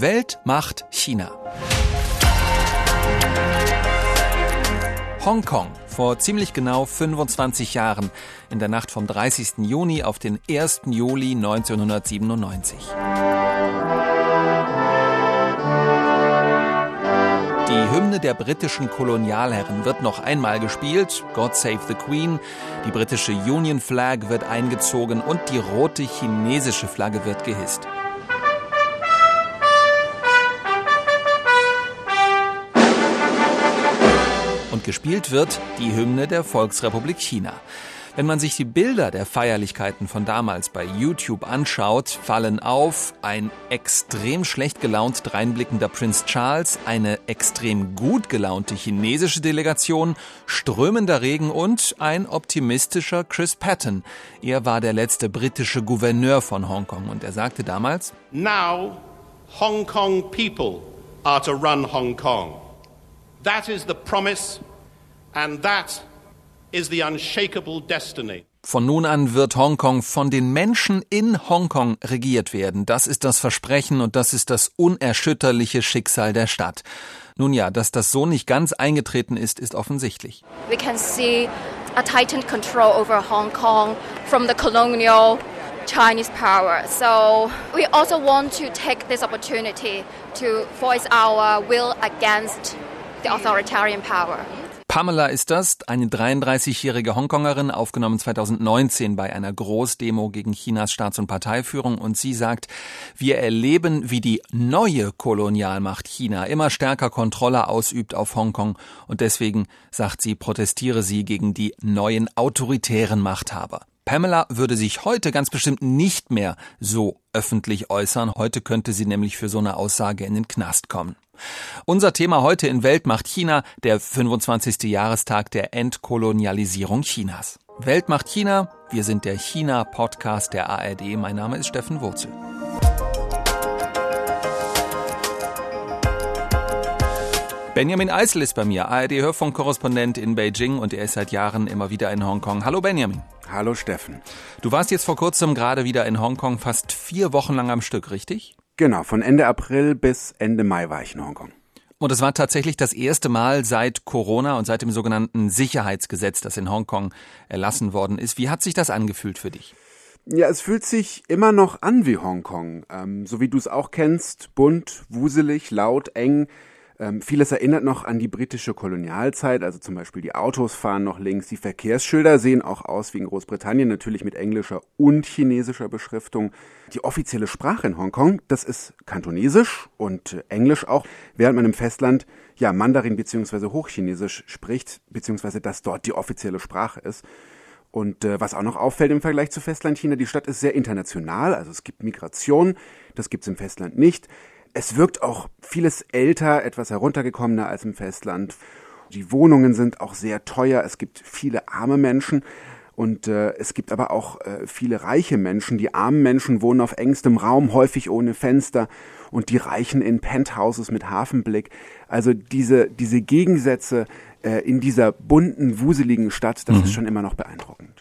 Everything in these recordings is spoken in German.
Weltmacht China. Hongkong vor ziemlich genau 25 Jahren in der Nacht vom 30. Juni auf den 1. Juli 1997. Die Hymne der britischen Kolonialherren wird noch einmal gespielt, God Save the Queen, die britische Union Flag wird eingezogen und die rote chinesische Flagge wird gehisst. Und gespielt wird die Hymne der Volksrepublik China. Wenn man sich die Bilder der Feierlichkeiten von damals bei YouTube anschaut, fallen auf ein extrem schlecht gelaunt dreinblickender Prinz Charles, eine extrem gut gelaunte chinesische Delegation, strömender Regen und ein optimistischer Chris Patton. Er war der letzte britische Gouverneur von Hongkong und er sagte damals, Now Hong Kong people are to run Hong Kong. That is the promise and that is the unshakable destiny. Von nun an wird Hongkong von den Menschen in Hongkong regiert werden. Das ist das Versprechen und das ist das unerschütterliche Schicksal der Stadt. Nun ja, dass das so nicht ganz eingetreten ist, ist offensichtlich. We can see a tightened control over Hong Kong from the colonial Chinese power. So we also want to take this opportunity to voice our will against the authoritarian power. Pamela ist das, eine 33-jährige Hongkongerin, aufgenommen 2019 bei einer Großdemo gegen Chinas Staats- und Parteiführung. Und sie sagt, wir erleben, wie die neue Kolonialmacht China immer stärker Kontrolle ausübt auf Hongkong. Und deswegen, sagt sie, protestiere sie gegen die neuen autoritären Machthaber. Pamela würde sich heute ganz bestimmt nicht mehr so öffentlich äußern. Heute könnte sie nämlich für so eine Aussage in den Knast kommen. Unser Thema heute in Weltmacht China, der 25. Jahrestag der Entkolonialisierung Chinas. Weltmacht China, wir sind der China-Podcast der ARD. Mein Name ist Steffen Wurzel. Benjamin Eisel ist bei mir, ARD-Hörfunkkorrespondent in Beijing und er ist seit Jahren immer wieder in Hongkong. Hallo Benjamin. Hallo Steffen. Du warst jetzt vor kurzem gerade wieder in Hongkong, fast vier Wochen lang am Stück, richtig? Genau, von Ende April bis Ende Mai war ich in Hongkong. Und es war tatsächlich das erste Mal seit Corona und seit dem sogenannten Sicherheitsgesetz, das in Hongkong erlassen worden ist. Wie hat sich das angefühlt für dich? Ja, es fühlt sich immer noch an wie Hongkong. Ähm, so wie du es auch kennst, bunt, wuselig, laut, eng. Ähm, vieles erinnert noch an die britische Kolonialzeit, also zum Beispiel die Autos fahren noch links, die Verkehrsschilder sehen auch aus wie in Großbritannien, natürlich mit englischer und chinesischer Beschriftung. Die offizielle Sprache in Hongkong, das ist Kantonesisch und äh, Englisch auch, während man im Festland ja Mandarin bzw. Hochchinesisch spricht, beziehungsweise das dort die offizielle Sprache ist. Und äh, was auch noch auffällt im Vergleich zu Festlandchina, die Stadt ist sehr international, also es gibt Migration, das gibt's im Festland nicht. Es wirkt auch vieles älter, etwas heruntergekommener als im Festland. Die Wohnungen sind auch sehr teuer. Es gibt viele arme Menschen. Und äh, es gibt aber auch äh, viele reiche Menschen. Die armen Menschen wohnen auf engstem Raum, häufig ohne Fenster, und die Reichen in Penthouses mit Hafenblick. Also diese, diese Gegensätze äh, in dieser bunten, wuseligen Stadt, das mhm. ist schon immer noch beeindruckend.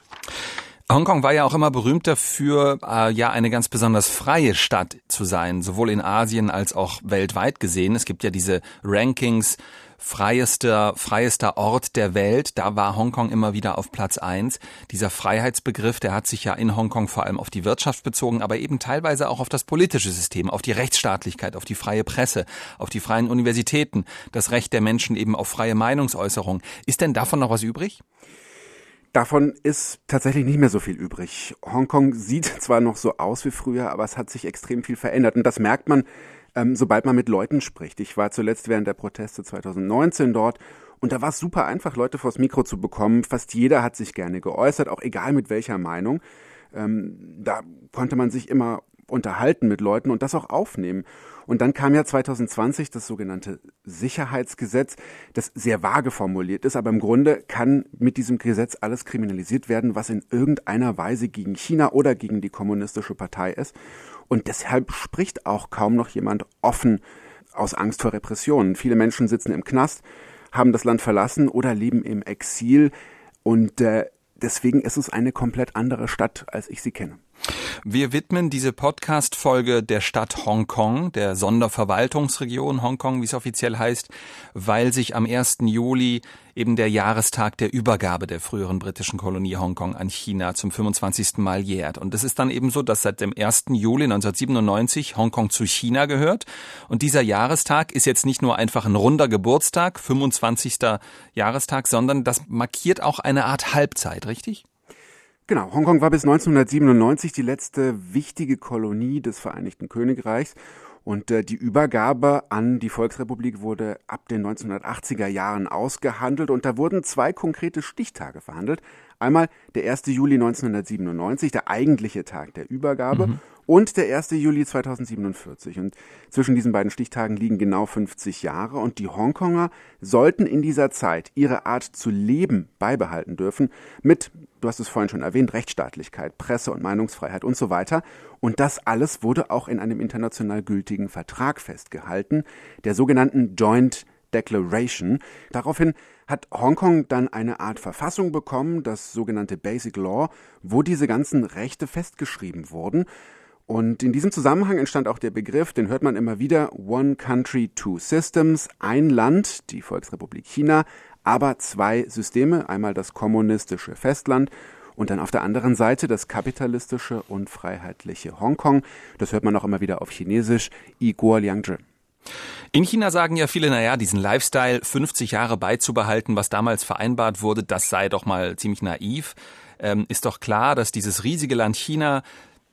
Hongkong war ja auch immer berühmt dafür, äh, ja eine ganz besonders freie Stadt zu sein, sowohl in Asien als auch weltweit gesehen. Es gibt ja diese Rankings freiester, freiester Ort der Welt. Da war Hongkong immer wieder auf Platz eins. Dieser Freiheitsbegriff, der hat sich ja in Hongkong vor allem auf die Wirtschaft bezogen, aber eben teilweise auch auf das politische System, auf die Rechtsstaatlichkeit, auf die freie Presse, auf die freien Universitäten, das Recht der Menschen eben auf freie Meinungsäußerung. Ist denn davon noch was übrig? Davon ist tatsächlich nicht mehr so viel übrig. Hongkong sieht zwar noch so aus wie früher, aber es hat sich extrem viel verändert. Und das merkt man, ähm, sobald man mit Leuten spricht. Ich war zuletzt während der Proteste 2019 dort und da war es super einfach, Leute vors Mikro zu bekommen. Fast jeder hat sich gerne geäußert, auch egal mit welcher Meinung. Ähm, da konnte man sich immer unterhalten mit Leuten und das auch aufnehmen. Und dann kam ja 2020 das sogenannte Sicherheitsgesetz, das sehr vage formuliert ist, aber im Grunde kann mit diesem Gesetz alles kriminalisiert werden, was in irgendeiner Weise gegen China oder gegen die kommunistische Partei ist. Und deshalb spricht auch kaum noch jemand offen aus Angst vor Repressionen. Viele Menschen sitzen im Knast, haben das Land verlassen oder leben im Exil und äh, deswegen ist es eine komplett andere Stadt, als ich sie kenne. Wir widmen diese Podcast-Folge der Stadt Hongkong, der Sonderverwaltungsregion Hongkong, wie es offiziell heißt, weil sich am 1. Juli eben der Jahrestag der Übergabe der früheren britischen Kolonie Hongkong an China zum 25. Mal jährt. Und es ist dann eben so, dass seit dem 1. Juli 1997 Hongkong zu China gehört. Und dieser Jahrestag ist jetzt nicht nur einfach ein runder Geburtstag, 25. Jahrestag, sondern das markiert auch eine Art Halbzeit, richtig? Genau, Hongkong war bis 1997 die letzte wichtige Kolonie des Vereinigten Königreichs und äh, die Übergabe an die Volksrepublik wurde ab den 1980er Jahren ausgehandelt und da wurden zwei konkrete Stichtage verhandelt. Einmal der 1. Juli 1997, der eigentliche Tag der Übergabe, mhm. und der 1. Juli 2047. Und zwischen diesen beiden Stichtagen liegen genau 50 Jahre und die Hongkonger sollten in dieser Zeit ihre Art zu leben beibehalten dürfen mit du hast es vorhin schon erwähnt, Rechtsstaatlichkeit, Presse- und Meinungsfreiheit und so weiter. Und das alles wurde auch in einem international gültigen Vertrag festgehalten, der sogenannten Joint Declaration. Daraufhin hat Hongkong dann eine Art Verfassung bekommen, das sogenannte Basic Law, wo diese ganzen Rechte festgeschrieben wurden. Und in diesem Zusammenhang entstand auch der Begriff, den hört man immer wieder, One Country, Two Systems, ein Land, die Volksrepublik China, aber zwei Systeme, einmal das kommunistische Festland und dann auf der anderen Seite das kapitalistische und freiheitliche Hongkong. Das hört man auch immer wieder auf Chinesisch, I Guo Liangzhi. In China sagen ja viele, naja, diesen Lifestyle 50 Jahre beizubehalten, was damals vereinbart wurde, das sei doch mal ziemlich naiv. Ähm, ist doch klar, dass dieses riesige Land China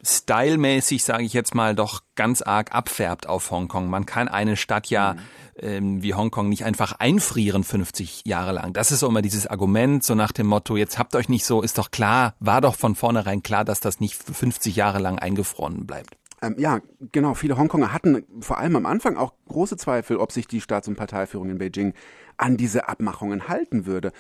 stylmäßig, sage ich jetzt mal, doch ganz arg abfärbt auf Hongkong. Man kann eine Stadt ja mhm. ähm, wie Hongkong nicht einfach einfrieren 50 Jahre lang. Das ist so immer dieses Argument, so nach dem Motto, jetzt habt euch nicht so, ist doch klar, war doch von vornherein klar, dass das nicht 50 Jahre lang eingefroren bleibt. Ähm, ja, genau. Viele Hongkonger hatten vor allem am Anfang auch große Zweifel, ob sich die Staats- und Parteiführung in Beijing an diese Abmachungen halten würde.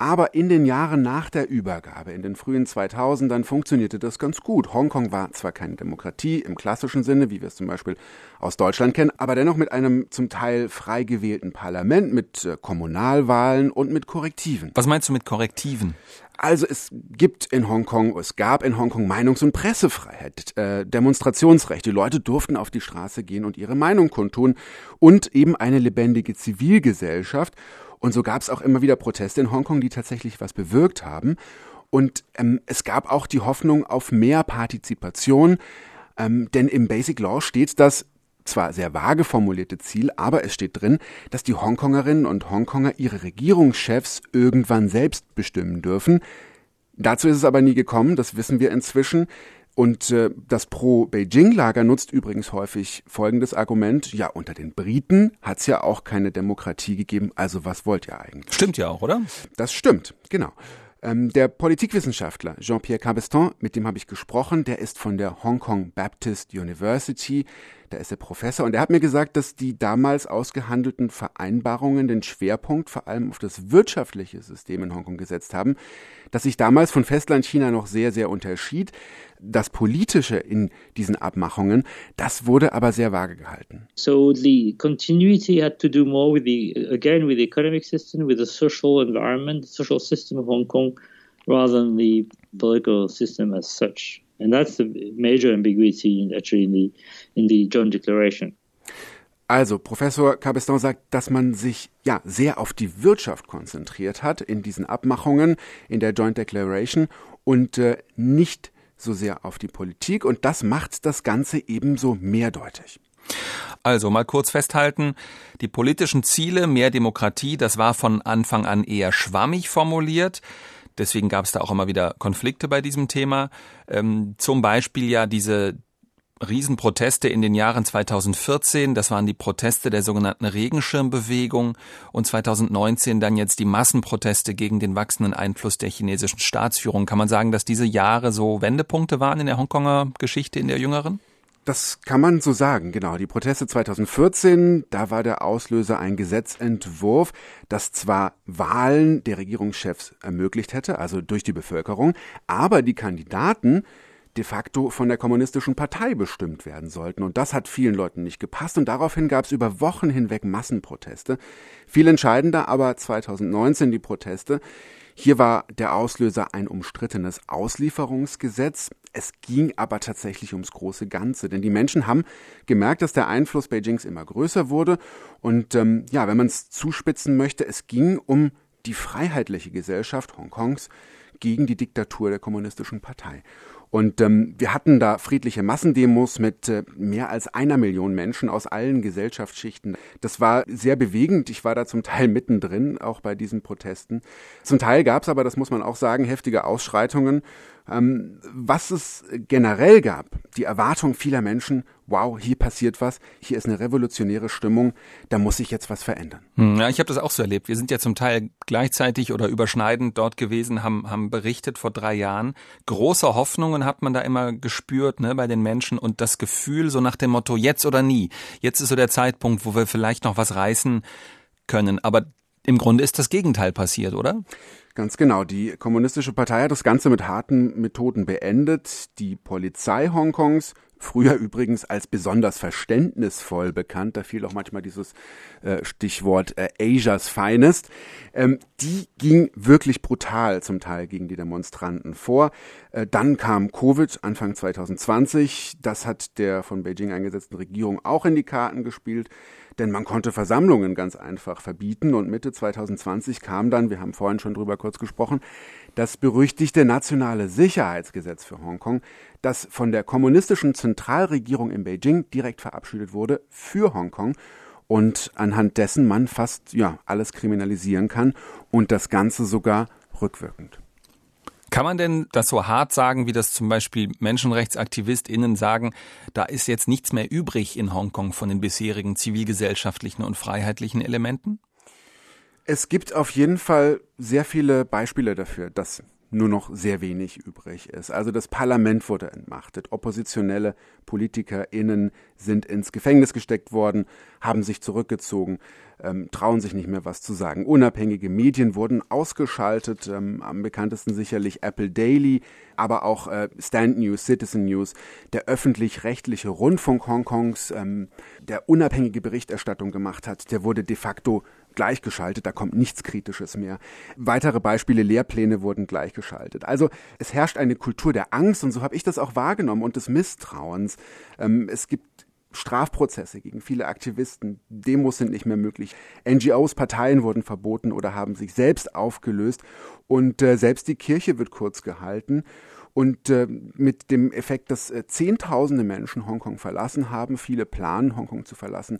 Aber in den Jahren nach der Übergabe, in den frühen 2000ern, funktionierte das ganz gut. Hongkong war zwar keine Demokratie im klassischen Sinne, wie wir es zum Beispiel aus Deutschland kennen, aber dennoch mit einem zum Teil frei gewählten Parlament, mit äh, Kommunalwahlen und mit Korrektiven. Was meinst du mit Korrektiven? Also es gibt in Hongkong, es gab in Hongkong Meinungs- und Pressefreiheit, äh, Demonstrationsrecht. Die Leute durften auf die Straße gehen und ihre Meinung kundtun und eben eine lebendige Zivilgesellschaft. Und so gab es auch immer wieder Proteste in Hongkong, die tatsächlich was bewirkt haben. Und ähm, es gab auch die Hoffnung auf mehr Partizipation, ähm, denn im Basic Law steht das zwar sehr vage formulierte Ziel, aber es steht drin, dass die Hongkongerinnen und Hongkonger ihre Regierungschefs irgendwann selbst bestimmen dürfen. Dazu ist es aber nie gekommen, das wissen wir inzwischen. Und äh, das Pro-Beijing-Lager nutzt übrigens häufig folgendes Argument, ja, unter den Briten hat es ja auch keine Demokratie gegeben, also was wollt ihr eigentlich? Stimmt ja auch, oder? Das stimmt, genau. Ähm, der Politikwissenschaftler Jean-Pierre Cabeston, mit dem habe ich gesprochen, der ist von der Hong Kong Baptist University, da ist er Professor und er hat mir gesagt, dass die damals ausgehandelten Vereinbarungen den Schwerpunkt vor allem auf das wirtschaftliche System in Hongkong gesetzt haben, das sich damals von Festlandchina noch sehr, sehr unterschied. Das Politische in diesen Abmachungen, das wurde aber sehr vage gehalten. So the continuity had to do more with the, again, with the economic system, with the social environment, the social system of Hong Kong, rather than the political system as such. And that's the major ambiguity in, actually in the, in the Joint Declaration. Also, Professor Cabeston sagt, dass man sich ja sehr auf die Wirtschaft konzentriert hat in diesen Abmachungen, in der Joint Declaration und äh, nicht so sehr auf die Politik und das macht das Ganze ebenso mehrdeutig. Also mal kurz festhalten, die politischen Ziele, mehr Demokratie, das war von Anfang an eher schwammig formuliert. Deswegen gab es da auch immer wieder Konflikte bei diesem Thema. Ähm, zum Beispiel ja diese Riesenproteste in den Jahren 2014, das waren die Proteste der sogenannten Regenschirmbewegung und 2019 dann jetzt die Massenproteste gegen den wachsenden Einfluss der chinesischen Staatsführung. Kann man sagen, dass diese Jahre so Wendepunkte waren in der Hongkonger Geschichte, in der jüngeren? Das kann man so sagen, genau. Die Proteste 2014, da war der Auslöser ein Gesetzentwurf, das zwar Wahlen der Regierungschefs ermöglicht hätte, also durch die Bevölkerung, aber die Kandidaten de facto von der kommunistischen Partei bestimmt werden sollten. Und das hat vielen Leuten nicht gepasst und daraufhin gab es über Wochen hinweg Massenproteste. Viel entscheidender aber 2019 die Proteste. Hier war der Auslöser ein umstrittenes Auslieferungsgesetz. Es ging aber tatsächlich ums große Ganze, denn die Menschen haben gemerkt, dass der Einfluss Beijings immer größer wurde. Und ähm, ja, wenn man es zuspitzen möchte, es ging um die freiheitliche Gesellschaft Hongkongs gegen die Diktatur der kommunistischen Partei. Und ähm, wir hatten da friedliche Massendemos mit äh, mehr als einer Million Menschen aus allen Gesellschaftsschichten. Das war sehr bewegend. Ich war da zum Teil mittendrin, auch bei diesen Protesten. Zum Teil gab es aber, das muss man auch sagen, heftige Ausschreitungen. Ähm, was es generell gab, die Erwartung vieler Menschen, wow, hier passiert was, hier ist eine revolutionäre Stimmung, da muss sich jetzt was verändern. Hm, ja, ich habe das auch so erlebt. Wir sind ja zum Teil gleichzeitig oder überschneidend dort gewesen, haben, haben berichtet vor drei Jahren. Große Hoffnungen hat man da immer gespürt ne, bei den Menschen und das Gefühl so nach dem Motto, jetzt oder nie. Jetzt ist so der Zeitpunkt, wo wir vielleicht noch was reißen können. Aber im Grunde ist das Gegenteil passiert, oder? Ganz genau. Die Kommunistische Partei hat das Ganze mit harten Methoden beendet. Die Polizei Hongkongs früher übrigens als besonders verständnisvoll bekannt, da fiel auch manchmal dieses äh, Stichwort äh, Asia's Finest, ähm, die ging wirklich brutal zum Teil gegen die Demonstranten vor. Äh, dann kam Covid Anfang 2020, das hat der von Beijing eingesetzten Regierung auch in die Karten gespielt denn man konnte Versammlungen ganz einfach verbieten und Mitte 2020 kam dann, wir haben vorhin schon drüber kurz gesprochen, das berüchtigte nationale Sicherheitsgesetz für Hongkong, das von der kommunistischen Zentralregierung in Beijing direkt verabschiedet wurde für Hongkong und anhand dessen man fast ja alles kriminalisieren kann und das Ganze sogar rückwirkend. Kann man denn das so hart sagen, wie das zum Beispiel MenschenrechtsaktivistInnen sagen, da ist jetzt nichts mehr übrig in Hongkong von den bisherigen zivilgesellschaftlichen und freiheitlichen Elementen? Es gibt auf jeden Fall sehr viele Beispiele dafür, dass nur noch sehr wenig übrig ist. Also das Parlament wurde entmachtet, oppositionelle PolitikerInnen sind ins Gefängnis gesteckt worden, haben sich zurückgezogen, ähm, trauen sich nicht mehr was zu sagen. Unabhängige Medien wurden ausgeschaltet, ähm, am bekanntesten sicherlich Apple Daily, aber auch äh, Stand News, Citizen News, der öffentlich-rechtliche Rundfunk Hongkongs, ähm, der unabhängige Berichterstattung gemacht hat, der wurde de facto gleichgeschaltet, da kommt nichts Kritisches mehr. Weitere Beispiele, Lehrpläne wurden gleichgeschaltet. Also es herrscht eine Kultur der Angst und so habe ich das auch wahrgenommen und des Misstrauens. Ähm, es gibt Strafprozesse gegen viele Aktivisten, Demos sind nicht mehr möglich, NGOs, Parteien wurden verboten oder haben sich selbst aufgelöst und äh, selbst die Kirche wird kurz gehalten. Und äh, mit dem Effekt, dass äh, Zehntausende Menschen Hongkong verlassen haben, viele planen, Hongkong zu verlassen,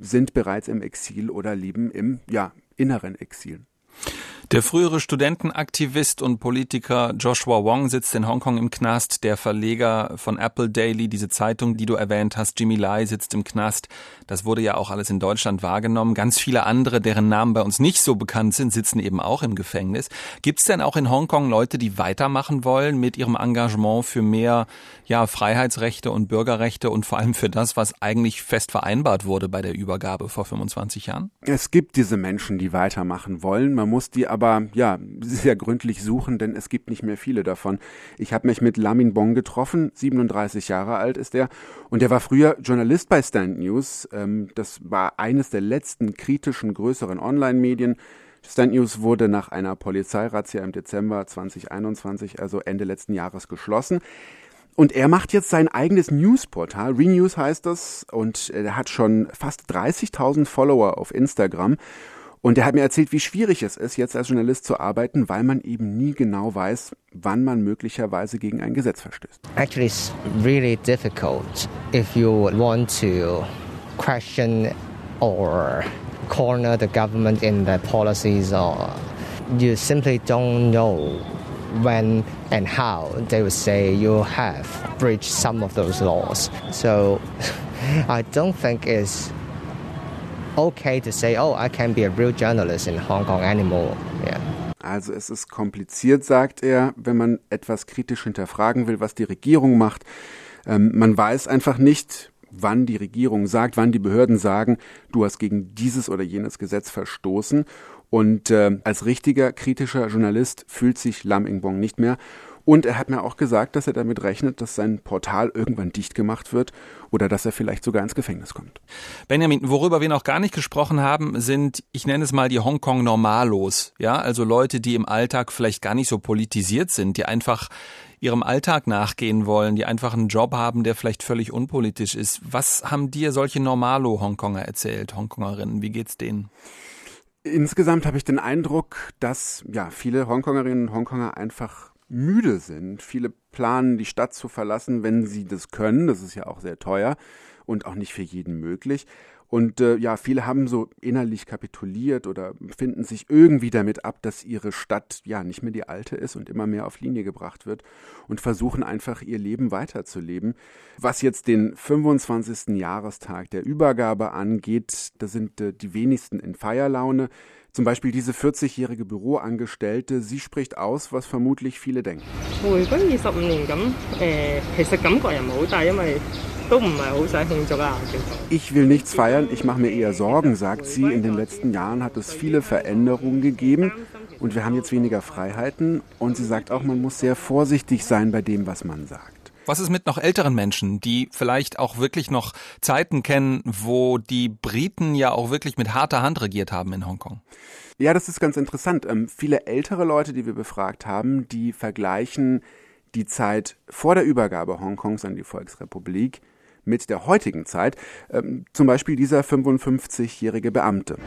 sind bereits im Exil oder leben im ja, inneren Exil. Der frühere Studentenaktivist und Politiker Joshua Wong sitzt in Hongkong im Knast. Der Verleger von Apple Daily, diese Zeitung, die du erwähnt hast, Jimmy Lai, sitzt im Knast. Das wurde ja auch alles in Deutschland wahrgenommen. Ganz viele andere, deren Namen bei uns nicht so bekannt sind, sitzen eben auch im Gefängnis. Gibt es denn auch in Hongkong Leute, die weitermachen wollen mit ihrem Engagement für mehr ja, Freiheitsrechte und Bürgerrechte und vor allem für das, was eigentlich fest vereinbart wurde bei der Übergabe vor 25 Jahren? Es gibt diese Menschen, die weitermachen wollen. Man muss die aber ja sehr gründlich suchen, denn es gibt nicht mehr viele davon. Ich habe mich mit Lamin Bong getroffen, 37 Jahre alt ist er, und er war früher Journalist bei Stand News. Ähm, das war eines der letzten kritischen größeren Online-Medien. Stand News wurde nach einer Polizeirazzia im Dezember 2021, also Ende letzten Jahres, geschlossen. Und er macht jetzt sein eigenes Newsportal. Renews heißt das. Und er hat schon fast 30.000 Follower auf Instagram. Und er hat mir erzählt, wie schwierig es ist, jetzt als Journalist zu arbeiten, weil man eben nie genau weiß, wann man möglicherweise gegen ein Gesetz verstößt. Actually, it's really difficult if you want to question or corner the government in their policies or you simply don't know when and how they would say you have breached some of those laws. So I don't think it's okay to say, oh, I can't be a real journalist in Hong Kong anymore. Yeah. Also es ist kompliziert, sagt er, wenn man etwas kritisch hinterfragen will, was die Regierung macht. Ähm, man weiß einfach nicht, wann die Regierung sagt, wann die Behörden sagen, du hast gegen dieses oder jenes Gesetz verstoßen. Und äh, als richtiger kritischer Journalist fühlt sich Lam Ingbong nicht mehr. Und er hat mir auch gesagt, dass er damit rechnet, dass sein Portal irgendwann dicht gemacht wird oder dass er vielleicht sogar ins Gefängnis kommt. Benjamin, worüber wir noch gar nicht gesprochen haben, sind, ich nenne es mal die Hongkong Normalos. Ja, also Leute, die im Alltag vielleicht gar nicht so politisiert sind, die einfach ihrem Alltag nachgehen wollen, die einfach einen Job haben, der vielleicht völlig unpolitisch ist. Was haben dir solche Normalo-Hongkonger erzählt, Hongkongerinnen? Wie geht's denen? Insgesamt habe ich den Eindruck, dass ja viele Hongkongerinnen und Hongkonger einfach müde sind. Viele planen, die Stadt zu verlassen, wenn sie das können. Das ist ja auch sehr teuer und auch nicht für jeden möglich. Und äh, ja, viele haben so innerlich kapituliert oder finden sich irgendwie damit ab, dass ihre Stadt ja nicht mehr die alte ist und immer mehr auf Linie gebracht wird und versuchen einfach ihr Leben weiterzuleben. Was jetzt den 25. Jahrestag der Übergabe angeht, da sind äh, die wenigsten in Feierlaune. Zum Beispiel diese 40-jährige Büroangestellte, sie spricht aus, was vermutlich viele denken. Ich will nichts feiern, ich mache mir eher Sorgen, sagt sie. In den letzten Jahren hat es viele Veränderungen gegeben und wir haben jetzt weniger Freiheiten. Und sie sagt auch, man muss sehr vorsichtig sein bei dem, was man sagt. Was ist mit noch älteren Menschen, die vielleicht auch wirklich noch Zeiten kennen, wo die Briten ja auch wirklich mit harter Hand regiert haben in Hongkong? Ja, das ist ganz interessant. Ähm, viele ältere Leute, die wir befragt haben, die vergleichen die Zeit vor der Übergabe Hongkongs an die Volksrepublik mit der heutigen Zeit, ähm, zum Beispiel dieser 55-jährige Beamte.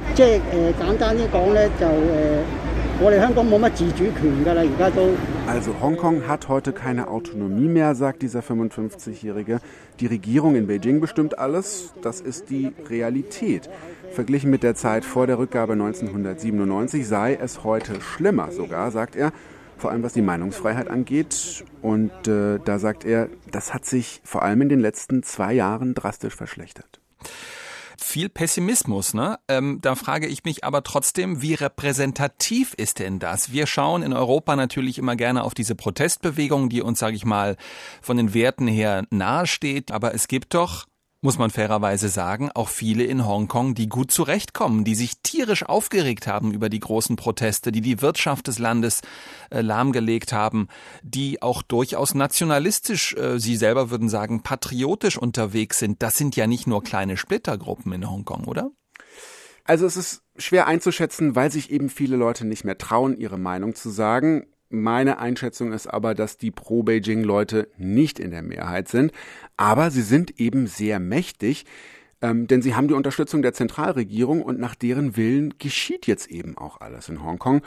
Also Hongkong hat heute keine Autonomie mehr, sagt dieser 55-jährige. Die Regierung in Beijing bestimmt alles, das ist die Realität. Verglichen mit der Zeit vor der Rückgabe 1997 sei es heute schlimmer sogar, sagt er vor allem was die Meinungsfreiheit angeht. Und äh, da sagt er, das hat sich vor allem in den letzten zwei Jahren drastisch verschlechtert viel Pessimismus. Ne? Ähm, da frage ich mich aber trotzdem, wie repräsentativ ist denn das? Wir schauen in Europa natürlich immer gerne auf diese Protestbewegung, die uns, sage ich mal, von den Werten her nahesteht. Aber es gibt doch muss man fairerweise sagen, auch viele in Hongkong, die gut zurechtkommen, die sich tierisch aufgeregt haben über die großen Proteste, die die Wirtschaft des Landes äh, lahmgelegt haben, die auch durchaus nationalistisch, äh, sie selber würden sagen, patriotisch unterwegs sind. Das sind ja nicht nur kleine Splittergruppen in Hongkong, oder? Also es ist schwer einzuschätzen, weil sich eben viele Leute nicht mehr trauen, ihre Meinung zu sagen. Meine Einschätzung ist aber, dass die Pro-Beijing-Leute nicht in der Mehrheit sind, aber sie sind eben sehr mächtig, ähm, denn sie haben die Unterstützung der Zentralregierung und nach deren Willen geschieht jetzt eben auch alles in Hongkong.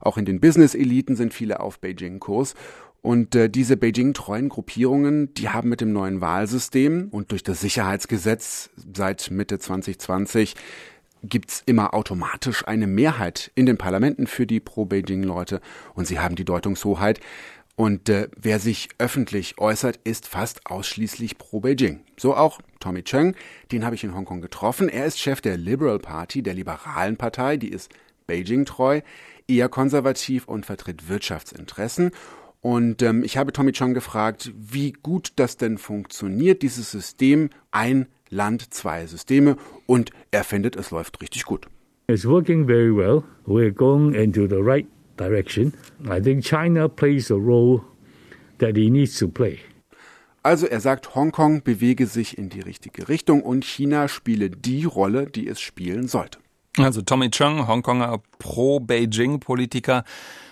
Auch in den Business-Eliten sind viele auf Beijing-Kurs. Und äh, diese Beijing-treuen Gruppierungen, die haben mit dem neuen Wahlsystem und durch das Sicherheitsgesetz seit Mitte 2020 gibt's immer automatisch eine Mehrheit in den Parlamenten für die Pro-Beijing-Leute und sie haben die Deutungshoheit. Und äh, wer sich öffentlich äußert, ist fast ausschließlich pro Beijing. So auch Tommy Cheng, den habe ich in Hongkong getroffen. Er ist Chef der Liberal Party, der liberalen Partei, die ist Beijing treu, eher konservativ und vertritt Wirtschaftsinteressen. Und ähm, ich habe Tommy Chong gefragt, wie gut das denn funktioniert, dieses System, ein Land, zwei Systeme. Und er findet, es läuft richtig gut. It's working very well. We're going into the right direction. I think China plays a role that he needs to play. Also er sagt, Hongkong bewege sich in die richtige Richtung und China spiele die Rolle, die es spielen sollte. Also Tommy Chung, Hongkonger Pro-Beijing-Politiker,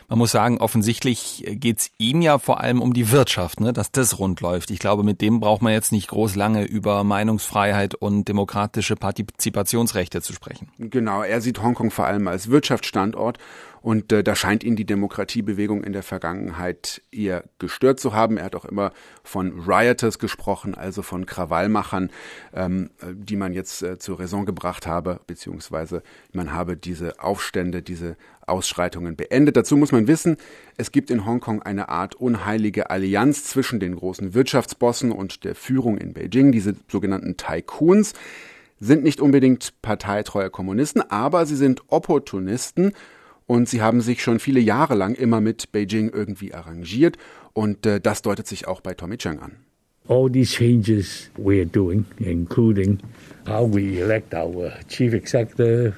man muss sagen, offensichtlich geht's ihm ja vor allem um die Wirtschaft, ne, dass das rund läuft. Ich glaube, mit dem braucht man jetzt nicht groß lange über Meinungsfreiheit und demokratische Partizipationsrechte zu sprechen. Genau, er sieht Hongkong vor allem als Wirtschaftsstandort und äh, da scheint ihn die Demokratiebewegung in der Vergangenheit eher gestört zu haben. Er hat auch immer von Rioters gesprochen, also von Krawallmachern, ähm, die man jetzt äh, zur Raison gebracht habe, beziehungsweise man habe diese Aufstände, diese Ausschreitungen beendet. Dazu muss man wissen, es gibt in Hongkong eine Art unheilige Allianz zwischen den großen Wirtschaftsbossen und der Führung in Beijing, diese sogenannten Tycoons sind nicht unbedingt parteitreue Kommunisten, aber sie sind Opportunisten und sie haben sich schon viele Jahre lang immer mit Beijing irgendwie arrangiert und äh, das deutet sich auch bei Tommy Cheng an. All these changes we are doing, including how we elect our chief executive,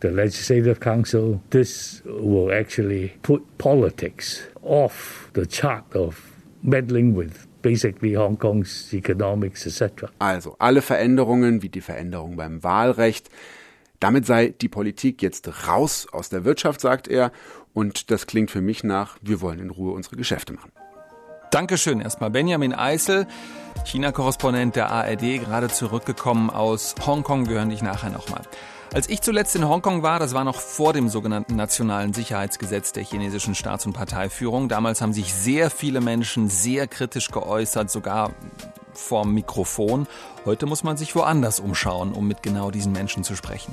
the legislative council, this will actually put politics off the chart of meddling with basically Hong Kong's economics, etc. Also alle Veränderungen wie die Veränderung beim Wahlrecht. Damit sei die Politik jetzt raus aus der Wirtschaft, sagt er. Und das klingt für mich nach, wir wollen in Ruhe unsere Geschäfte machen. Dankeschön erstmal. Benjamin Eisel, China-Korrespondent der ARD, gerade zurückgekommen aus Hongkong. Wir hören dich nachher nochmal. Als ich zuletzt in Hongkong war, das war noch vor dem sogenannten Nationalen Sicherheitsgesetz der chinesischen Staats- und Parteiführung. Damals haben sich sehr viele Menschen sehr kritisch geäußert, sogar vorm Mikrofon. Heute muss man sich woanders umschauen, um mit genau diesen Menschen zu sprechen.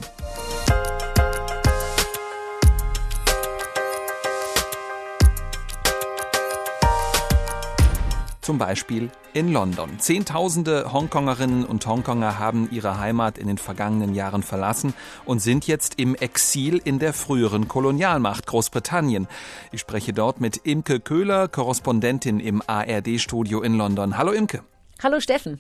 Zum Beispiel in London. Zehntausende Hongkongerinnen und Hongkonger haben ihre Heimat in den vergangenen Jahren verlassen und sind jetzt im Exil in der früheren Kolonialmacht Großbritannien. Ich spreche dort mit Imke Köhler, Korrespondentin im ARD-Studio in London. Hallo Imke. Hallo Steffen.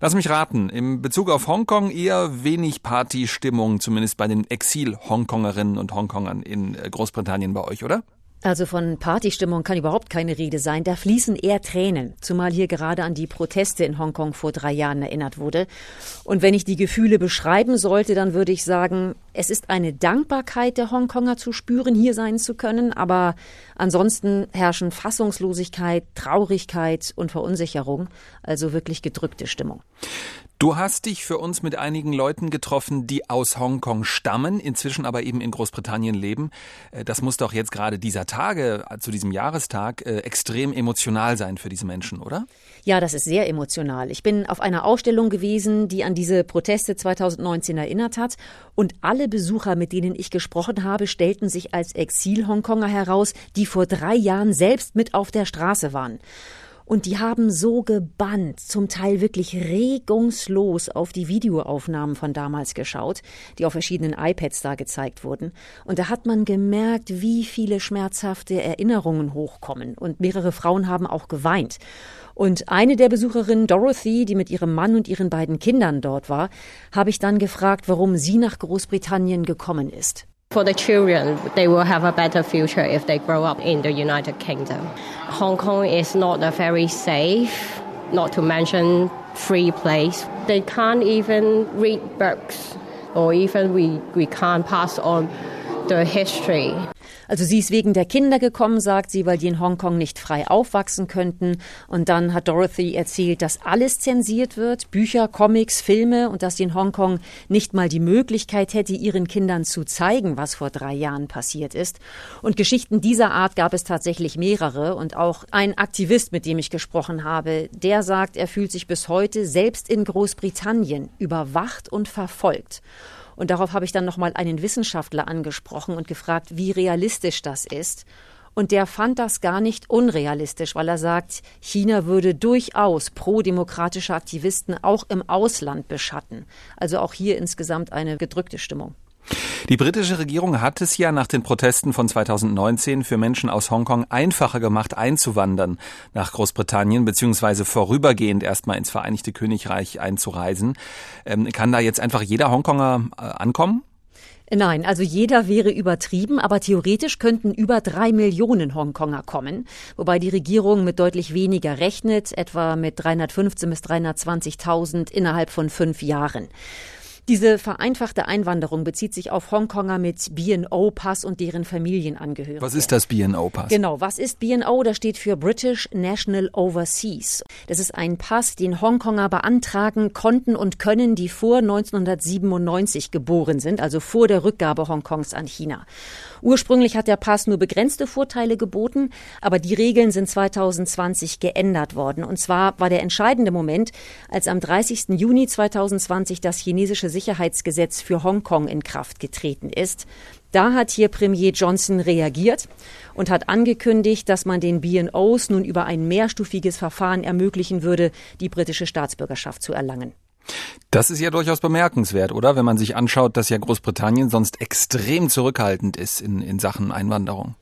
Lass mich raten, im Bezug auf Hongkong eher wenig Partystimmung, zumindest bei den Exil-Hongkongerinnen und Hongkongern in Großbritannien bei euch, oder? Also von Partystimmung kann überhaupt keine Rede sein. Da fließen eher Tränen, zumal hier gerade an die Proteste in Hongkong vor drei Jahren erinnert wurde. Und wenn ich die Gefühle beschreiben sollte, dann würde ich sagen, es ist eine Dankbarkeit der Hongkonger zu spüren, hier sein zu können, aber ansonsten herrschen Fassungslosigkeit, Traurigkeit und Verunsicherung, also wirklich gedrückte Stimmung. Du hast dich für uns mit einigen Leuten getroffen, die aus Hongkong stammen, inzwischen aber eben in Großbritannien leben. Äh, das muss doch jetzt gerade dieser Tage, äh, zu diesem Jahrestag, äh, extrem emotional sein für diese Menschen, oder? Ja, das ist sehr emotional. Ich bin auf einer Ausstellung gewesen, die an diese Proteste 2019 erinnert hat. Und alle Besucher, mit denen ich gesprochen habe, stellten sich als Exil-Hongkonger heraus, die vor drei Jahren selbst mit auf der Straße waren. Und die haben so gebannt, zum Teil wirklich regungslos auf die Videoaufnahmen von damals geschaut, die auf verschiedenen iPads da gezeigt wurden. Und da hat man gemerkt, wie viele schmerzhafte Erinnerungen hochkommen. Und mehrere Frauen haben auch geweint. Und eine der Besucherinnen, Dorothy, die mit ihrem Mann und ihren beiden Kindern dort war, habe ich dann gefragt, warum sie nach Großbritannien gekommen ist. For the children, they will have a better future if they grow up in the United Kingdom. Hong Kong is not a very safe, not to mention free place. They can't even read books or even we, we can't pass on the history. Also sie ist wegen der Kinder gekommen, sagt sie, weil die in Hongkong nicht frei aufwachsen könnten. Und dann hat Dorothy erzählt, dass alles zensiert wird, Bücher, Comics, Filme und dass sie in Hongkong nicht mal die Möglichkeit hätte, ihren Kindern zu zeigen, was vor drei Jahren passiert ist. Und Geschichten dieser Art gab es tatsächlich mehrere. Und auch ein Aktivist, mit dem ich gesprochen habe, der sagt, er fühlt sich bis heute selbst in Großbritannien überwacht und verfolgt. Und darauf habe ich dann nochmal einen Wissenschaftler angesprochen und gefragt, wie realistisch das ist. Und der fand das gar nicht unrealistisch, weil er sagt, China würde durchaus pro-demokratische Aktivisten auch im Ausland beschatten. Also auch hier insgesamt eine gedrückte Stimmung. Die britische Regierung hat es ja nach den Protesten von 2019 für Menschen aus Hongkong einfacher gemacht, einzuwandern nach Großbritannien, beziehungsweise vorübergehend erstmal ins Vereinigte Königreich einzureisen. Ähm, kann da jetzt einfach jeder Hongkonger äh, ankommen? Nein, also jeder wäre übertrieben, aber theoretisch könnten über drei Millionen Hongkonger kommen, wobei die Regierung mit deutlich weniger rechnet, etwa mit 315 bis 320.000 innerhalb von fünf Jahren. Diese vereinfachte Einwanderung bezieht sich auf Hongkonger mit BNO-Pass und deren Familienangehörige. Was ist das BNO-Pass? Genau, was ist BNO? Das steht für British National Overseas. Das ist ein Pass, den Hongkonger beantragen konnten und können, die vor 1997 geboren sind, also vor der Rückgabe Hongkongs an China. Ursprünglich hat der Pass nur begrenzte Vorteile geboten, aber die Regeln sind 2020 geändert worden. Und zwar war der entscheidende Moment, als am 30. Juni 2020 das chinesische Sicherheitsgesetz für Hongkong in Kraft getreten ist. Da hat hier Premier Johnson reagiert und hat angekündigt, dass man den BNOs nun über ein mehrstufiges Verfahren ermöglichen würde, die britische Staatsbürgerschaft zu erlangen. Das ist ja durchaus bemerkenswert, oder? Wenn man sich anschaut, dass ja Großbritannien sonst extrem zurückhaltend ist in, in Sachen Einwanderung.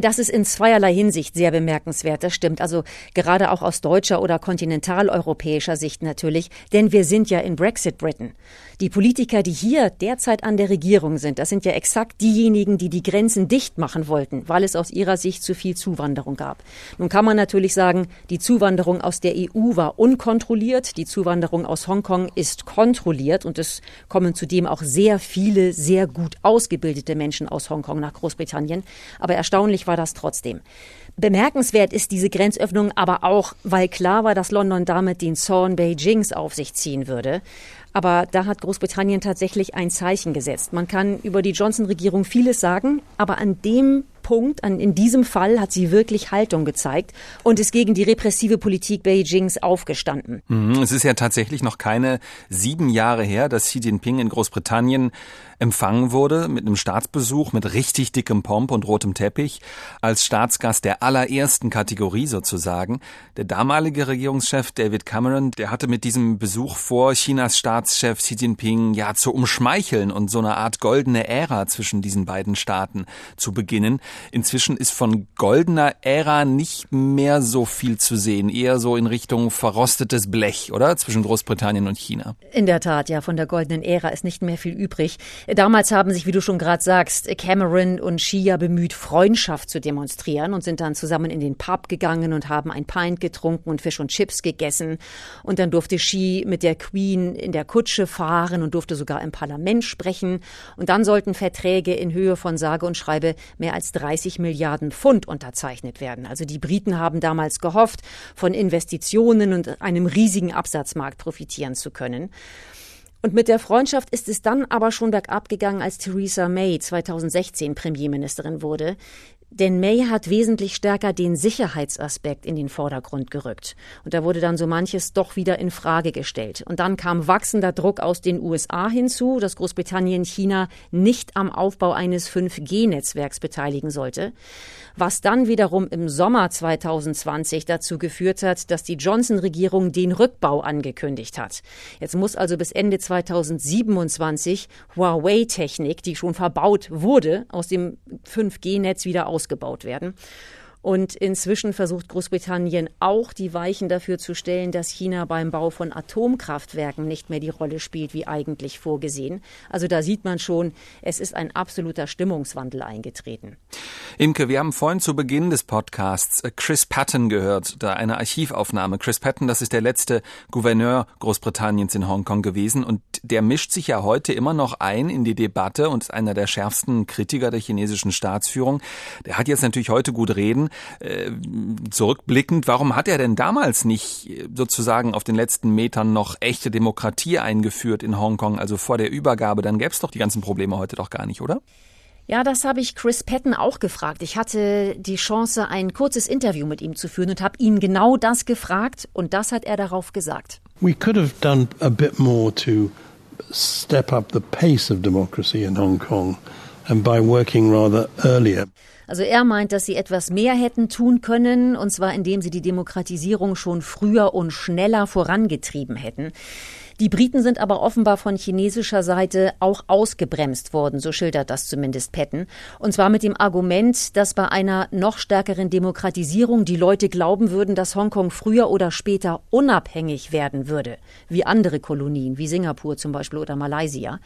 Das ist in zweierlei Hinsicht sehr bemerkenswert, das stimmt. Also gerade auch aus deutscher oder kontinentaleuropäischer Sicht natürlich, denn wir sind ja in Brexit Britain. Die Politiker, die hier derzeit an der Regierung sind, das sind ja exakt diejenigen, die die Grenzen dicht machen wollten, weil es aus ihrer Sicht zu viel Zuwanderung gab. Nun kann man natürlich sagen, die Zuwanderung aus der EU war unkontrolliert, die Zuwanderung aus Hongkong ist kontrolliert und es kommen zudem auch sehr viele sehr gut ausgebildete Menschen aus Hongkong nach Großbritannien. Aber erstaunlich war das trotzdem. Bemerkenswert ist diese Grenzöffnung aber auch, weil klar war, dass London damit den Zorn Beijings auf sich ziehen würde. Aber da hat Großbritannien tatsächlich ein Zeichen gesetzt. Man kann über die Johnson-Regierung vieles sagen, aber an dem Punkt, an, in diesem Fall hat sie wirklich Haltung gezeigt und ist gegen die repressive Politik Beijings aufgestanden. Mhm, es ist ja tatsächlich noch keine sieben Jahre her, dass Xi Jinping in Großbritannien empfangen wurde mit einem Staatsbesuch mit richtig dickem Pomp und rotem Teppich als Staatsgast der allerersten Kategorie sozusagen. Der damalige Regierungschef David Cameron, der hatte mit diesem Besuch vor, Chinas Staatschef Xi Jinping ja zu umschmeicheln und so eine Art goldene Ära zwischen diesen beiden Staaten zu beginnen. Inzwischen ist von goldener Ära nicht mehr so viel zu sehen, eher so in Richtung verrostetes Blech, oder? Zwischen Großbritannien und China. In der Tat, ja, von der goldenen Ära ist nicht mehr viel übrig. Damals haben sich, wie du schon gerade sagst, Cameron und Shia bemüht, Freundschaft zu demonstrieren und sind dann zusammen in den Pub gegangen und haben ein Pint getrunken und Fisch und Chips gegessen. Und dann durfte Xi mit der Queen in der Kutsche fahren und durfte sogar im Parlament sprechen. Und dann sollten Verträge in Höhe von sage und schreibe mehr als 30 Milliarden Pfund unterzeichnet werden. Also die Briten haben damals gehofft, von Investitionen und einem riesigen Absatzmarkt profitieren zu können. Und mit der Freundschaft ist es dann aber schon bergab gegangen, als Theresa May 2016 Premierministerin wurde. Denn May hat wesentlich stärker den Sicherheitsaspekt in den Vordergrund gerückt. Und da wurde dann so manches doch wieder in Frage gestellt. Und dann kam wachsender Druck aus den USA hinzu, dass Großbritannien China nicht am Aufbau eines 5G-Netzwerks beteiligen sollte. Was dann wiederum im Sommer 2020 dazu geführt hat, dass die Johnson-Regierung den Rückbau angekündigt hat. Jetzt muss also bis Ende 2027 Huawei-Technik, die schon verbaut wurde, aus dem 5G-Netz wieder aus ausgebaut werden. Und inzwischen versucht Großbritannien auch die Weichen dafür zu stellen, dass China beim Bau von Atomkraftwerken nicht mehr die Rolle spielt, wie eigentlich vorgesehen. Also da sieht man schon, es ist ein absoluter Stimmungswandel eingetreten. Imke, wir haben vorhin zu Beginn des Podcasts äh, Chris Patton gehört, da eine Archivaufnahme. Chris Patton, das ist der letzte Gouverneur Großbritanniens in Hongkong gewesen und der mischt sich ja heute immer noch ein in die Debatte und ist einer der schärfsten Kritiker der chinesischen Staatsführung. Der hat jetzt natürlich heute gut reden. Äh, zurückblickend, warum hat er denn damals nicht äh, sozusagen auf den letzten Metern noch echte Demokratie eingeführt in Hongkong, also vor der Übergabe? Dann gäbe es doch die ganzen Probleme heute doch gar nicht, oder? Ja, das habe ich Chris Patton auch gefragt. Ich hatte die Chance, ein kurzes Interview mit ihm zu führen und habe ihn genau das gefragt und das hat er darauf gesagt. We could have done a bit more to step up the pace of democracy in Hong Kong and by working rather earlier. Also er meint, dass sie etwas mehr hätten tun können, und zwar indem sie die Demokratisierung schon früher und schneller vorangetrieben hätten. Die Briten sind aber offenbar von chinesischer Seite auch ausgebremst worden, so schildert das zumindest Patton. Und zwar mit dem Argument, dass bei einer noch stärkeren Demokratisierung die Leute glauben würden, dass Hongkong früher oder später unabhängig werden würde, wie andere Kolonien, wie Singapur zum Beispiel oder Malaysia.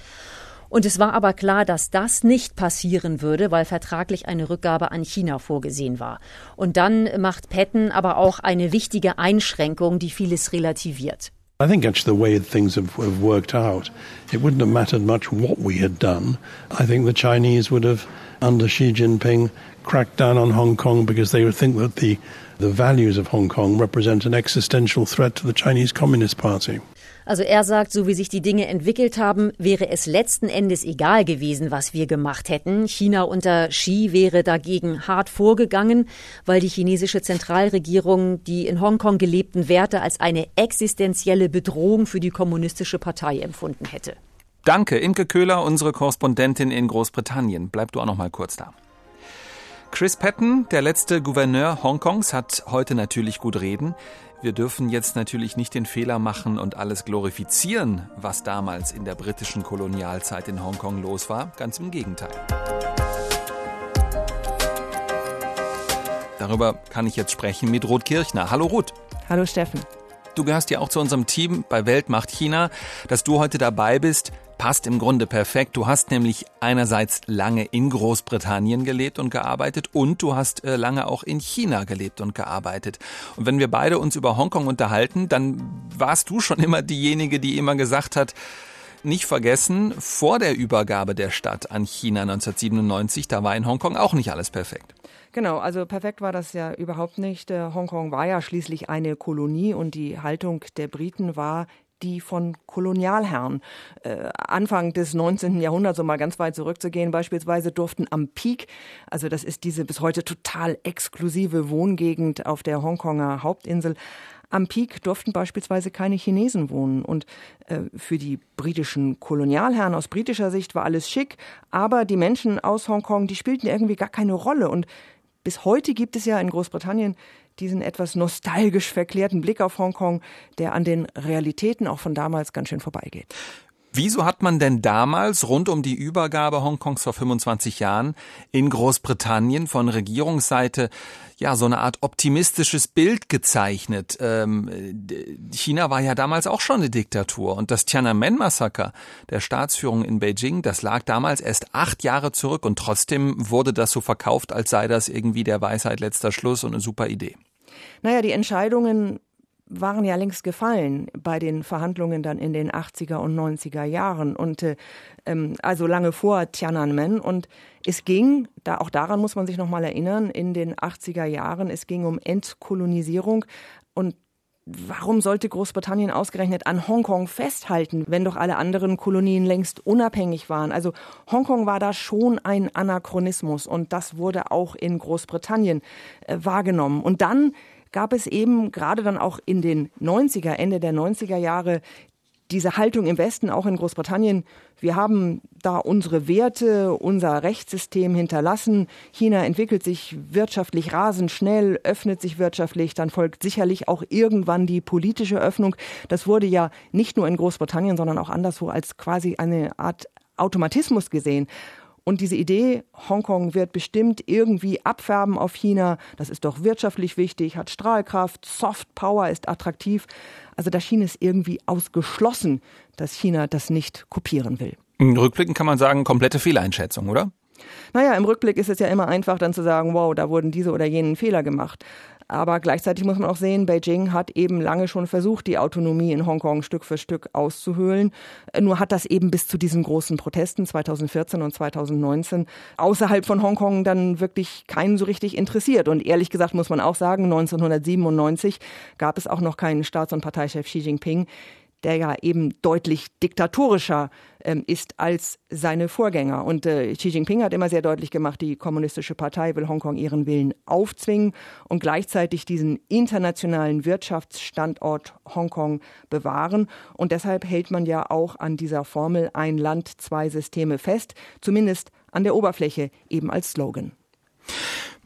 Und es war aber klar, dass das nicht passieren würde, weil vertraglich eine Rückgabe an China vorgesehen war. Und dann macht Patton aber auch eine wichtige Einschränkung, die vieles relativiert. I think actually the way things have, have worked out, it wouldn't have mattered much what we had done. I think the Chinese would have, under Xi Jinping, cracked down on Hong Kong because they would think that the, the values of Hong Kong represent an existential threat to the Chinese Communist Party. Also er sagt, so wie sich die Dinge entwickelt haben, wäre es letzten Endes egal gewesen, was wir gemacht hätten. China unter Xi wäre dagegen hart vorgegangen, weil die chinesische Zentralregierung die in Hongkong gelebten Werte als eine existenzielle Bedrohung für die kommunistische Partei empfunden hätte. Danke, Imke Köhler, unsere Korrespondentin in Großbritannien. Bleib du auch noch mal kurz da. Chris Patton, der letzte Gouverneur Hongkongs, hat heute natürlich gut reden. Wir dürfen jetzt natürlich nicht den Fehler machen und alles glorifizieren, was damals in der britischen Kolonialzeit in Hongkong los war. Ganz im Gegenteil. Darüber kann ich jetzt sprechen mit Ruth Kirchner. Hallo Ruth. Hallo Steffen. Du gehörst ja auch zu unserem Team bei Weltmacht China. Dass du heute dabei bist, passt im Grunde perfekt. Du hast nämlich einerseits lange in Großbritannien gelebt und gearbeitet und du hast äh, lange auch in China gelebt und gearbeitet. Und wenn wir beide uns über Hongkong unterhalten, dann warst du schon immer diejenige, die immer gesagt hat, nicht vergessen, vor der Übergabe der Stadt an China 1997, da war in Hongkong auch nicht alles perfekt. Genau, also perfekt war das ja überhaupt nicht. Äh, Hongkong war ja schließlich eine Kolonie und die Haltung der Briten war die von Kolonialherren. Äh, Anfang des 19. Jahrhunderts, um mal ganz weit zurückzugehen, beispielsweise durften am Peak, also das ist diese bis heute total exklusive Wohngegend auf der Hongkonger Hauptinsel, am Peak durften beispielsweise keine Chinesen wohnen. Und äh, für die britischen Kolonialherren aus britischer Sicht war alles schick, aber die Menschen aus Hongkong, die spielten irgendwie gar keine Rolle. Und bis heute gibt es ja in Großbritannien diesen etwas nostalgisch verklärten Blick auf Hongkong, der an den Realitäten auch von damals ganz schön vorbeigeht. Wieso hat man denn damals rund um die Übergabe Hongkongs vor 25 Jahren in Großbritannien von Regierungsseite ja so eine Art optimistisches Bild gezeichnet? Ähm, China war ja damals auch schon eine Diktatur und das Tiananmen-Massaker der Staatsführung in Beijing, das lag damals erst acht Jahre zurück und trotzdem wurde das so verkauft, als sei das irgendwie der Weisheit letzter Schluss und eine super Idee. Naja, die Entscheidungen waren ja längst gefallen bei den Verhandlungen dann in den 80er und 90er Jahren und äh, ähm, also lange vor Tiananmen und es ging, da auch daran muss man sich noch mal erinnern, in den 80er Jahren, es ging um Entkolonisierung und Warum sollte Großbritannien ausgerechnet an Hongkong festhalten, wenn doch alle anderen Kolonien längst unabhängig waren? Also Hongkong war da schon ein Anachronismus und das wurde auch in Großbritannien äh, wahrgenommen. Und dann gab es eben gerade dann auch in den 90er, Ende der 90er Jahre diese Haltung im Westen, auch in Großbritannien, wir haben da unsere Werte, unser Rechtssystem hinterlassen. China entwickelt sich wirtschaftlich rasend schnell, öffnet sich wirtschaftlich, dann folgt sicherlich auch irgendwann die politische Öffnung. Das wurde ja nicht nur in Großbritannien, sondern auch anderswo als quasi eine Art Automatismus gesehen. Und diese Idee, Hongkong wird bestimmt irgendwie abfärben auf China, das ist doch wirtschaftlich wichtig, hat Strahlkraft, Soft Power ist attraktiv. Also da schien es irgendwie ausgeschlossen, dass China das nicht kopieren will. Rückblickend kann man sagen, komplette Fehleinschätzung, oder? Naja, im Rückblick ist es ja immer einfach dann zu sagen, wow, da wurden diese oder jenen Fehler gemacht. Aber gleichzeitig muss man auch sehen, Beijing hat eben lange schon versucht, die Autonomie in Hongkong Stück für Stück auszuhöhlen. Nur hat das eben bis zu diesen großen Protesten 2014 und 2019 außerhalb von Hongkong dann wirklich keinen so richtig interessiert. Und ehrlich gesagt muss man auch sagen, 1997 gab es auch noch keinen Staats- und Parteichef Xi Jinping, der ja eben deutlich diktatorischer ähm, ist als seine Vorgänger. Und äh, Xi Jinping hat immer sehr deutlich gemacht, die kommunistische Partei will Hongkong ihren Willen aufzwingen und gleichzeitig diesen internationalen Wirtschaftsstandort Hongkong bewahren. Und deshalb hält man ja auch an dieser Formel ein Land, zwei Systeme fest, zumindest an der Oberfläche eben als Slogan.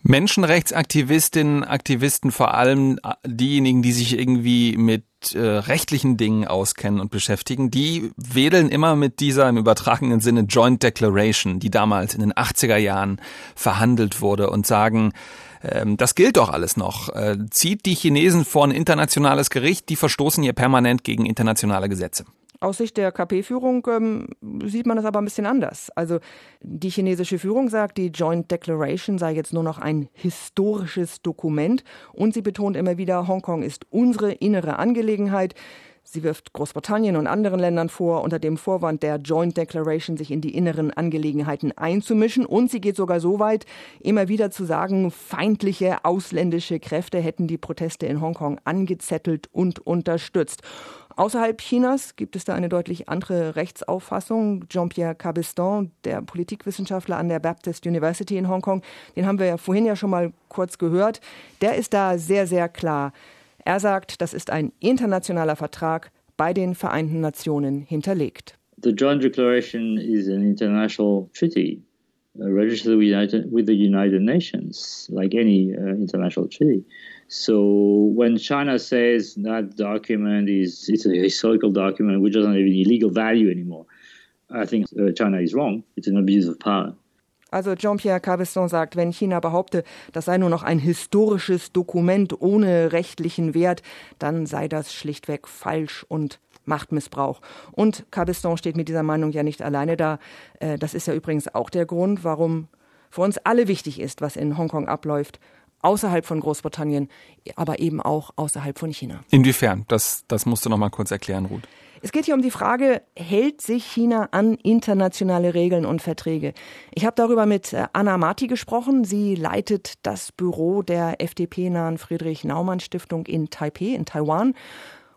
Menschenrechtsaktivistinnen, Aktivisten, vor allem äh, diejenigen, die sich irgendwie mit äh, rechtlichen Dingen auskennen und beschäftigen, die wedeln immer mit dieser im übertragenen Sinne Joint Declaration, die damals in den 80er Jahren verhandelt wurde und sagen, ähm, das gilt doch alles noch. Äh, zieht die Chinesen vor ein internationales Gericht, die verstoßen hier permanent gegen internationale Gesetze. Aus Sicht der KP-Führung ähm, sieht man das aber ein bisschen anders. Also die chinesische Führung sagt, die Joint Declaration sei jetzt nur noch ein historisches Dokument und sie betont immer wieder, Hongkong ist unsere innere Angelegenheit. Sie wirft Großbritannien und anderen Ländern vor, unter dem Vorwand der Joint Declaration sich in die inneren Angelegenheiten einzumischen. Und sie geht sogar so weit, immer wieder zu sagen, feindliche ausländische Kräfte hätten die Proteste in Hongkong angezettelt und unterstützt. Außerhalb Chinas gibt es da eine deutlich andere Rechtsauffassung. Jean-Pierre Cabestan, der Politikwissenschaftler an der Baptist University in Hongkong, den haben wir ja vorhin ja schon mal kurz gehört, der ist da sehr, sehr klar. Er sagt, das ist ein internationaler Vertrag bei den Vereinten Nationen hinterlegt. The Joint Declaration is an international treaty uh, registered with, the United Nations, like any uh, international treaty. So when China says that document is it's a historical document which doesn't have any legal value anymore, I think uh, China is wrong. It's an abuse of power. Also Jean-Pierre Cabesson sagt, wenn China behaupte, das sei nur noch ein historisches Dokument ohne rechtlichen Wert, dann sei das schlichtweg falsch und Machtmissbrauch. Und Cabesson steht mit dieser Meinung ja nicht alleine da. Äh, das ist ja übrigens auch der Grund, warum für uns alle wichtig ist, was in Hongkong abläuft außerhalb von Großbritannien, aber eben auch außerhalb von China. Inwiefern? Das, das musst du noch mal kurz erklären, Ruth. Es geht hier um die Frage, hält sich China an internationale Regeln und Verträge? Ich habe darüber mit äh, Anna Marti gesprochen. Sie leitet das Büro der FDP-nahen Friedrich-Naumann-Stiftung in Taipei, in Taiwan.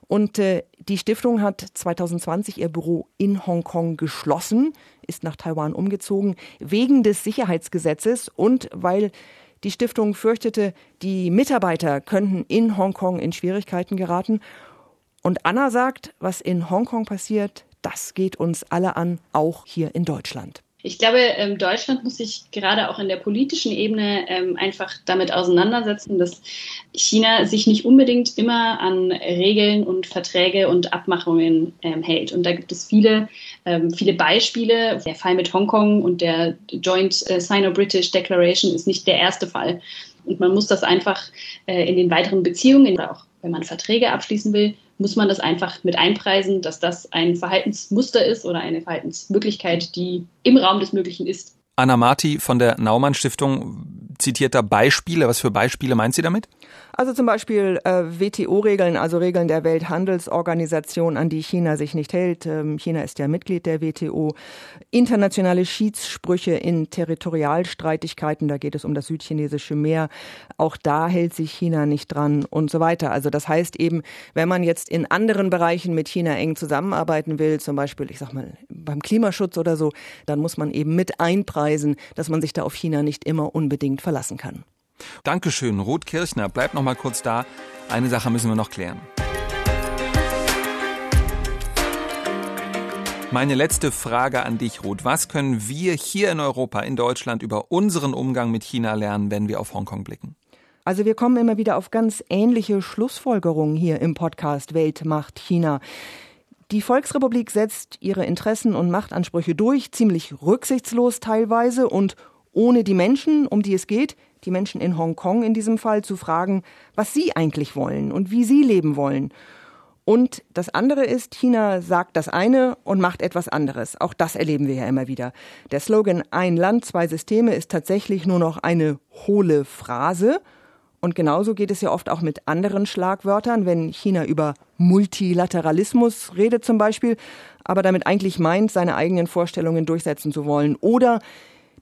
Und äh, die Stiftung hat 2020 ihr Büro in Hongkong geschlossen, ist nach Taiwan umgezogen, wegen des Sicherheitsgesetzes und weil die Stiftung fürchtete, die Mitarbeiter könnten in Hongkong in Schwierigkeiten geraten. Und Anna sagt, was in Hongkong passiert, das geht uns alle an, auch hier in Deutschland. Ich glaube, ähm, Deutschland muss sich gerade auch in der politischen Ebene ähm, einfach damit auseinandersetzen, dass China sich nicht unbedingt immer an Regeln und Verträge und Abmachungen ähm, hält. Und da gibt es viele, viele Beispiele. Der Fall mit Hongkong und der Joint äh, Sino-British Declaration ist nicht der erste Fall. Und man muss das einfach äh, in den weiteren Beziehungen, auch wenn man Verträge abschließen will, muss man das einfach mit einpreisen, dass das ein Verhaltensmuster ist oder eine Verhaltensmöglichkeit, die im Raum des Möglichen ist. Anna Marti von der Naumann Stiftung zitiert da Beispiele. Was für Beispiele meint sie damit? Also zum Beispiel äh, WTO-Regeln, also Regeln der Welthandelsorganisation, an die China sich nicht hält. Ähm, China ist ja Mitglied der WTO. Internationale Schiedssprüche in Territorialstreitigkeiten, da geht es um das südchinesische Meer. Auch da hält sich China nicht dran und so weiter. Also das heißt eben, wenn man jetzt in anderen Bereichen mit China eng zusammenarbeiten will, zum Beispiel, ich sag mal, beim Klimaschutz oder so, dann muss man eben mit einpreisen, dass man sich da auf China nicht immer unbedingt verlassen kann. Dankeschön, Ruth Kirchner. Bleib noch mal kurz da. Eine Sache müssen wir noch klären. Meine letzte Frage an dich, Ruth. Was können wir hier in Europa, in Deutschland, über unseren Umgang mit China lernen, wenn wir auf Hongkong blicken? Also wir kommen immer wieder auf ganz ähnliche Schlussfolgerungen hier im Podcast Weltmacht China. Die Volksrepublik setzt ihre Interessen und Machtansprüche durch, ziemlich rücksichtslos teilweise und ohne die Menschen, um die es geht, die Menschen in Hongkong in diesem Fall, zu fragen, was sie eigentlich wollen und wie sie leben wollen. Und das andere ist, China sagt das eine und macht etwas anderes. Auch das erleben wir ja immer wieder. Der Slogan Ein Land, zwei Systeme ist tatsächlich nur noch eine hohle Phrase. Und genauso geht es ja oft auch mit anderen Schlagwörtern, wenn China über Multilateralismus redet zum Beispiel, aber damit eigentlich meint, seine eigenen Vorstellungen durchsetzen zu wollen. Oder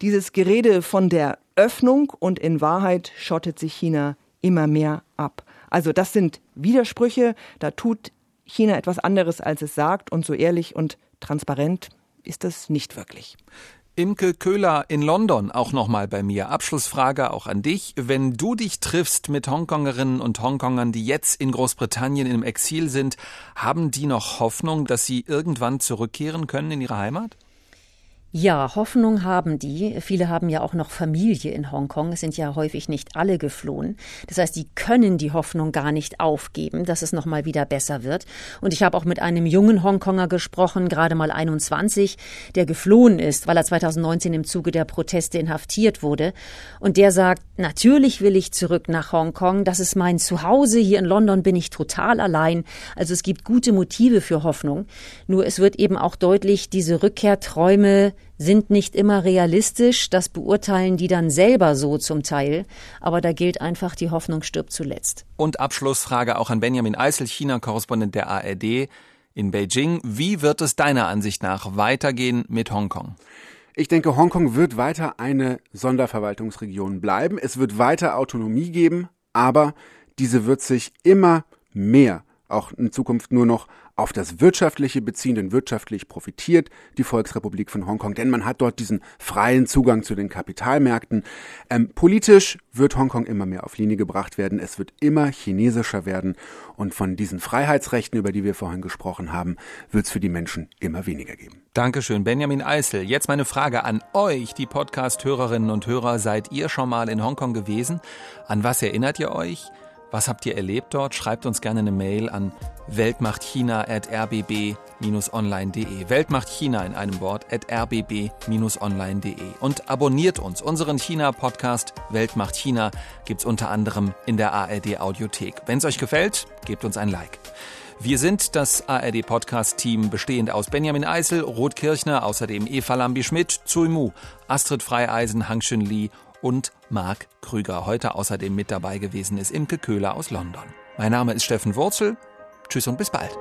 dieses Gerede von der Öffnung und in Wahrheit schottet sich China immer mehr ab. Also das sind Widersprüche, da tut China etwas anderes, als es sagt und so ehrlich und transparent ist das nicht wirklich. Imke Köhler in London auch nochmal bei mir. Abschlussfrage auch an dich. Wenn du dich triffst mit Hongkongerinnen und Hongkongern, die jetzt in Großbritannien im Exil sind, haben die noch Hoffnung, dass sie irgendwann zurückkehren können in ihre Heimat? Ja, Hoffnung haben die. Viele haben ja auch noch Familie in Hongkong. Es sind ja häufig nicht alle geflohen. Das heißt, die können die Hoffnung gar nicht aufgeben, dass es nochmal wieder besser wird. Und ich habe auch mit einem jungen Hongkonger gesprochen, gerade mal 21, der geflohen ist, weil er 2019 im Zuge der Proteste inhaftiert wurde. Und der sagt, natürlich will ich zurück nach Hongkong. Das ist mein Zuhause. Hier in London bin ich total allein. Also es gibt gute Motive für Hoffnung. Nur es wird eben auch deutlich, diese Rückkehrträume sind nicht immer realistisch. Das beurteilen die dann selber so zum Teil. Aber da gilt einfach, die Hoffnung stirbt zuletzt. Und Abschlussfrage auch an Benjamin Eisel, China-Korrespondent der ARD in Beijing. Wie wird es deiner Ansicht nach weitergehen mit Hongkong? Ich denke, Hongkong wird weiter eine Sonderverwaltungsregion bleiben. Es wird weiter Autonomie geben, aber diese wird sich immer mehr auch in Zukunft nur noch auf das Wirtschaftliche beziehen, denn wirtschaftlich profitiert die Volksrepublik von Hongkong, denn man hat dort diesen freien Zugang zu den Kapitalmärkten. Ähm, politisch wird Hongkong immer mehr auf Linie gebracht werden, es wird immer chinesischer werden und von diesen Freiheitsrechten, über die wir vorhin gesprochen haben, wird es für die Menschen immer weniger geben. Dankeschön, Benjamin Eisel. Jetzt meine Frage an euch, die Podcast-Hörerinnen und Hörer. Seid ihr schon mal in Hongkong gewesen? An was erinnert ihr euch? Was habt ihr erlebt dort? Schreibt uns gerne eine Mail an weltmachtchina.rbb-online.de. Weltmachtchina in einem Wort rbb-online.de. Und abonniert uns. Unseren China-Podcast Weltmacht China gibt's unter anderem in der ARD Audiothek. Wenn es euch gefällt, gebt uns ein Like. Wir sind das ARD-Podcast-Team, bestehend aus Benjamin Eisel, Ruth Kirchner, außerdem Eva Lambi-Schmidt, Zui Mu, Astrid Freieisen, Hang Lee und Marc Krüger. Heute außerdem mit dabei gewesen ist Imke Köhler aus London. Mein Name ist Steffen Wurzel. Tschüss und bis bald.